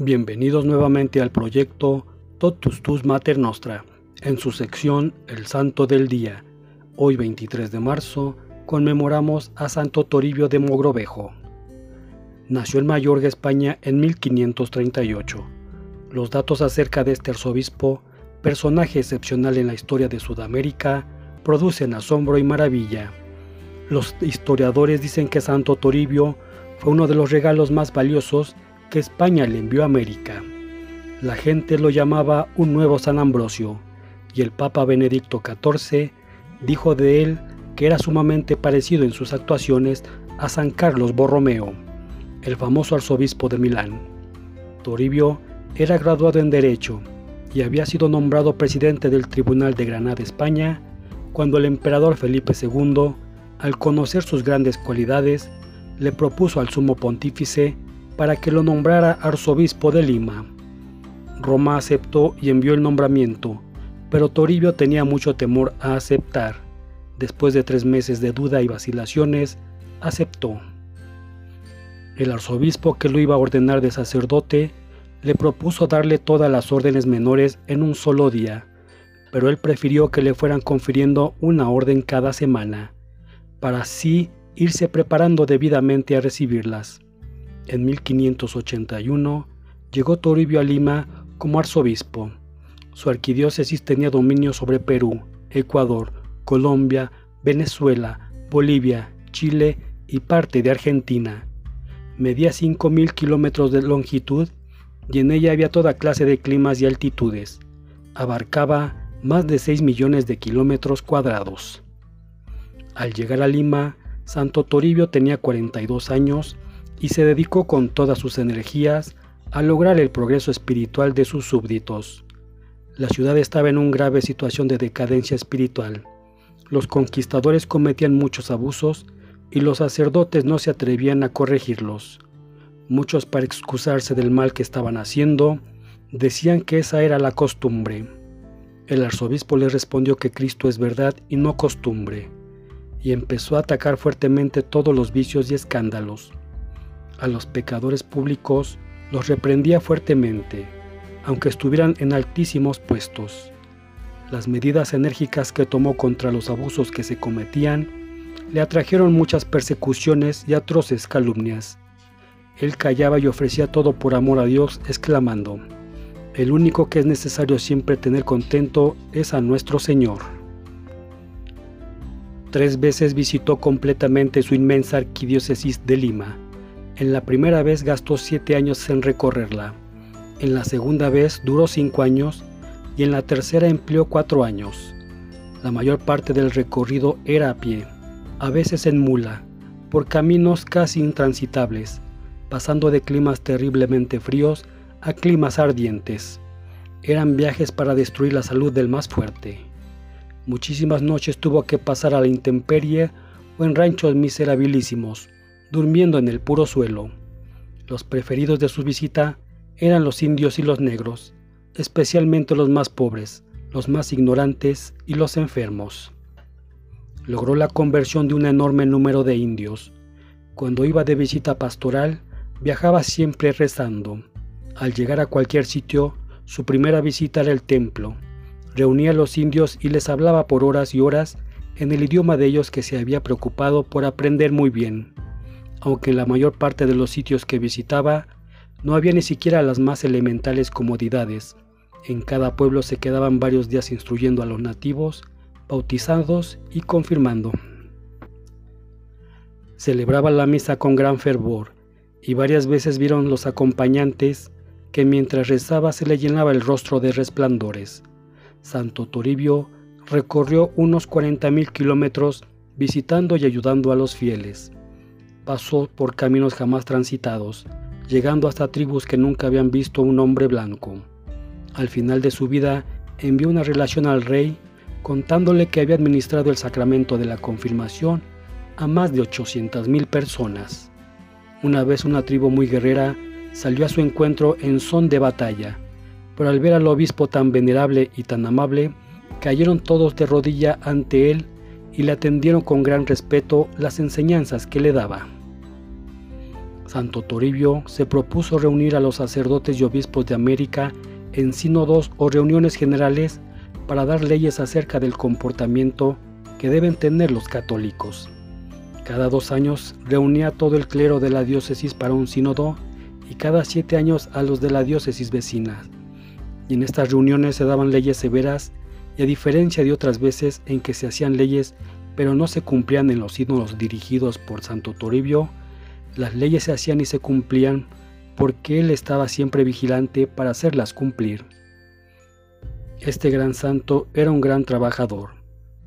Bienvenidos nuevamente al proyecto Totus Tus Mater Nostra, en su sección El Santo del Día. Hoy 23 de marzo conmemoramos a Santo Toribio de Mogrovejo. Nació en Mayorga, España en 1538. Los datos acerca de este arzobispo, personaje excepcional en la historia de Sudamérica, producen asombro y maravilla. Los historiadores dicen que Santo Toribio fue uno de los regalos más valiosos que España le envió a América. La gente lo llamaba un nuevo San Ambrosio, y el Papa Benedicto XIV dijo de él que era sumamente parecido en sus actuaciones a San Carlos Borromeo, el famoso arzobispo de Milán. Toribio era graduado en Derecho y había sido nombrado presidente del Tribunal de Granada, España, cuando el emperador Felipe II, al conocer sus grandes cualidades, le propuso al sumo pontífice para que lo nombrara arzobispo de Lima. Roma aceptó y envió el nombramiento, pero Toribio tenía mucho temor a aceptar. Después de tres meses de duda y vacilaciones, aceptó. El arzobispo que lo iba a ordenar de sacerdote le propuso darle todas las órdenes menores en un solo día, pero él prefirió que le fueran confiriendo una orden cada semana, para así irse preparando debidamente a recibirlas. En 1581 llegó Toribio a Lima como arzobispo. Su arquidiócesis tenía dominio sobre Perú, Ecuador, Colombia, Venezuela, Bolivia, Chile y parte de Argentina. Medía 5.000 kilómetros de longitud y en ella había toda clase de climas y altitudes. Abarcaba más de 6 millones de kilómetros cuadrados. Al llegar a Lima, Santo Toribio tenía 42 años y se dedicó con todas sus energías a lograr el progreso espiritual de sus súbditos. La ciudad estaba en una grave situación de decadencia espiritual. Los conquistadores cometían muchos abusos y los sacerdotes no se atrevían a corregirlos. Muchos para excusarse del mal que estaban haciendo, decían que esa era la costumbre. El arzobispo les respondió que Cristo es verdad y no costumbre, y empezó a atacar fuertemente todos los vicios y escándalos a los pecadores públicos los reprendía fuertemente, aunque estuvieran en altísimos puestos. Las medidas enérgicas que tomó contra los abusos que se cometían le atrajeron muchas persecuciones y atroces calumnias. Él callaba y ofrecía todo por amor a Dios, exclamando, El único que es necesario siempre tener contento es a nuestro Señor. Tres veces visitó completamente su inmensa arquidiócesis de Lima, en la primera vez gastó siete años en recorrerla, en la segunda vez duró cinco años y en la tercera empleó cuatro años. La mayor parte del recorrido era a pie, a veces en mula, por caminos casi intransitables, pasando de climas terriblemente fríos a climas ardientes. Eran viajes para destruir la salud del más fuerte. Muchísimas noches tuvo que pasar a la intemperie o en ranchos miserabilísimos, durmiendo en el puro suelo. Los preferidos de su visita eran los indios y los negros, especialmente los más pobres, los más ignorantes y los enfermos. Logró la conversión de un enorme número de indios. Cuando iba de visita pastoral, viajaba siempre rezando. Al llegar a cualquier sitio, su primera visita era el templo. Reunía a los indios y les hablaba por horas y horas en el idioma de ellos que se había preocupado por aprender muy bien aunque en la mayor parte de los sitios que visitaba no había ni siquiera las más elementales comodidades. En cada pueblo se quedaban varios días instruyendo a los nativos, bautizados y confirmando. Celebraba la misa con gran fervor, y varias veces vieron los acompañantes que mientras rezaba se le llenaba el rostro de resplandores. Santo Toribio recorrió unos 40.000 kilómetros visitando y ayudando a los fieles pasó por caminos jamás transitados, llegando hasta tribus que nunca habían visto un hombre blanco. Al final de su vida envió una relación al rey contándole que había administrado el sacramento de la confirmación a más de 800.000 personas. Una vez una tribu muy guerrera salió a su encuentro en son de batalla, pero al ver al obispo tan venerable y tan amable, cayeron todos de rodilla ante él y le atendieron con gran respeto las enseñanzas que le daba. Santo Toribio se propuso reunir a los sacerdotes y obispos de América en sínodos o reuniones generales para dar leyes acerca del comportamiento que deben tener los católicos. Cada dos años reunía a todo el clero de la diócesis para un sínodo y cada siete años a los de la diócesis vecina. Y en estas reuniones se daban leyes severas y a diferencia de otras veces en que se hacían leyes pero no se cumplían en los sínodos dirigidos por Santo Toribio, las leyes se hacían y se cumplían porque él estaba siempre vigilante para hacerlas cumplir. Este gran santo era un gran trabajador.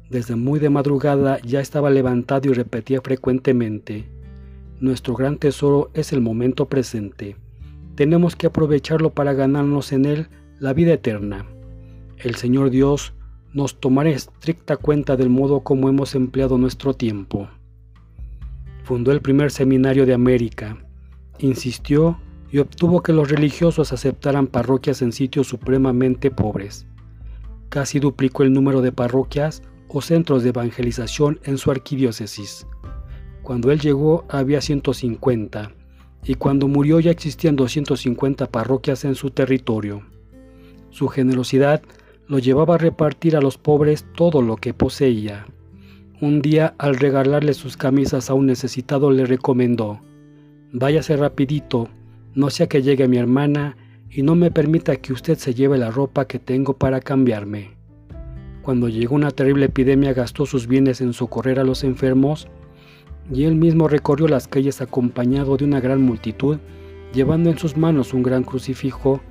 Desde muy de madrugada ya estaba levantado y repetía frecuentemente, nuestro gran tesoro es el momento presente. Tenemos que aprovecharlo para ganarnos en él la vida eterna. El Señor Dios nos tomará estricta cuenta del modo como hemos empleado nuestro tiempo. Fundó el primer seminario de América. Insistió y obtuvo que los religiosos aceptaran parroquias en sitios supremamente pobres. Casi duplicó el número de parroquias o centros de evangelización en su arquidiócesis. Cuando él llegó había 150 y cuando murió ya existían 250 parroquias en su territorio. Su generosidad lo llevaba a repartir a los pobres todo lo que poseía. Un día, al regalarle sus camisas a un necesitado, le recomendó, Váyase rapidito, no sea que llegue mi hermana y no me permita que usted se lleve la ropa que tengo para cambiarme. Cuando llegó una terrible epidemia gastó sus bienes en socorrer a los enfermos y él mismo recorrió las calles acompañado de una gran multitud, llevando en sus manos un gran crucifijo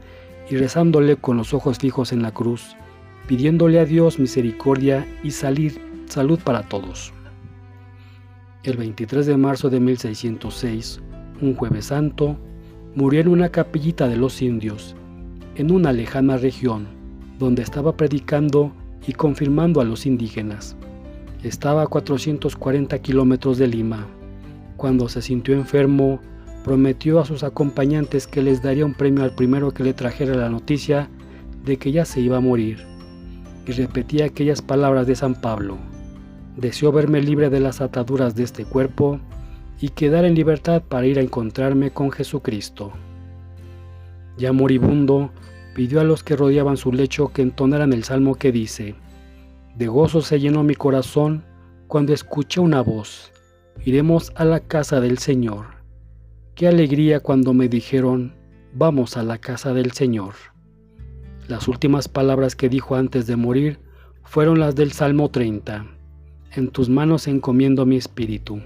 y rezándole con los ojos fijos en la cruz, pidiéndole a Dios misericordia y salir, salud para todos. El 23 de marzo de 1606, un jueves santo, murió en una capillita de los indios, en una lejana región, donde estaba predicando y confirmando a los indígenas. Estaba a 440 kilómetros de Lima. Cuando se sintió enfermo, prometió a sus acompañantes que les daría un premio al primero que le trajera la noticia de que ya se iba a morir. Y repetía aquellas palabras de San Pablo. Deseo verme libre de las ataduras de este cuerpo y quedar en libertad para ir a encontrarme con Jesucristo. Ya moribundo, pidió a los que rodeaban su lecho que entonaran el salmo que dice, de gozo se llenó mi corazón cuando escuché una voz. Iremos a la casa del Señor. Qué alegría cuando me dijeron, vamos a la casa del Señor. Las últimas palabras que dijo antes de morir fueron las del Salmo 30. En tus manos encomiendo mi espíritu.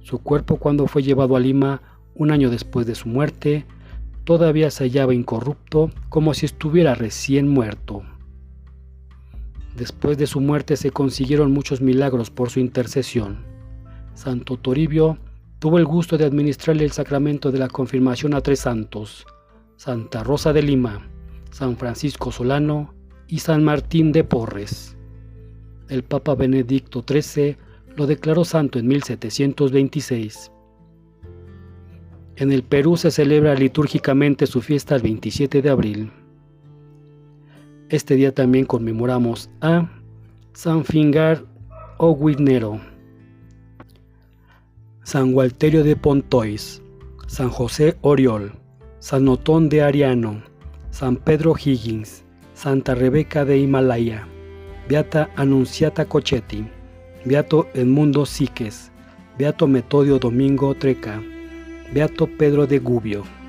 Su cuerpo cuando fue llevado a Lima un año después de su muerte, todavía se hallaba incorrupto como si estuviera recién muerto. Después de su muerte se consiguieron muchos milagros por su intercesión. Santo Toribio tuvo el gusto de administrarle el sacramento de la confirmación a tres santos, Santa Rosa de Lima, San Francisco Solano y San Martín de Porres. El Papa Benedicto XIII lo declaró santo en 1726. En el Perú se celebra litúrgicamente su fiesta el 27 de abril. Este día también conmemoramos a San Fingar o Guinero, San Gualterio de Pontois, San José Oriol, San Otón de Ariano, San Pedro Higgins, Santa Rebeca de Himalaya, Beata Anunciata Cochetti, Beato Edmundo Siques, Beato Metodio Domingo Treca, Beato Pedro de Gubbio.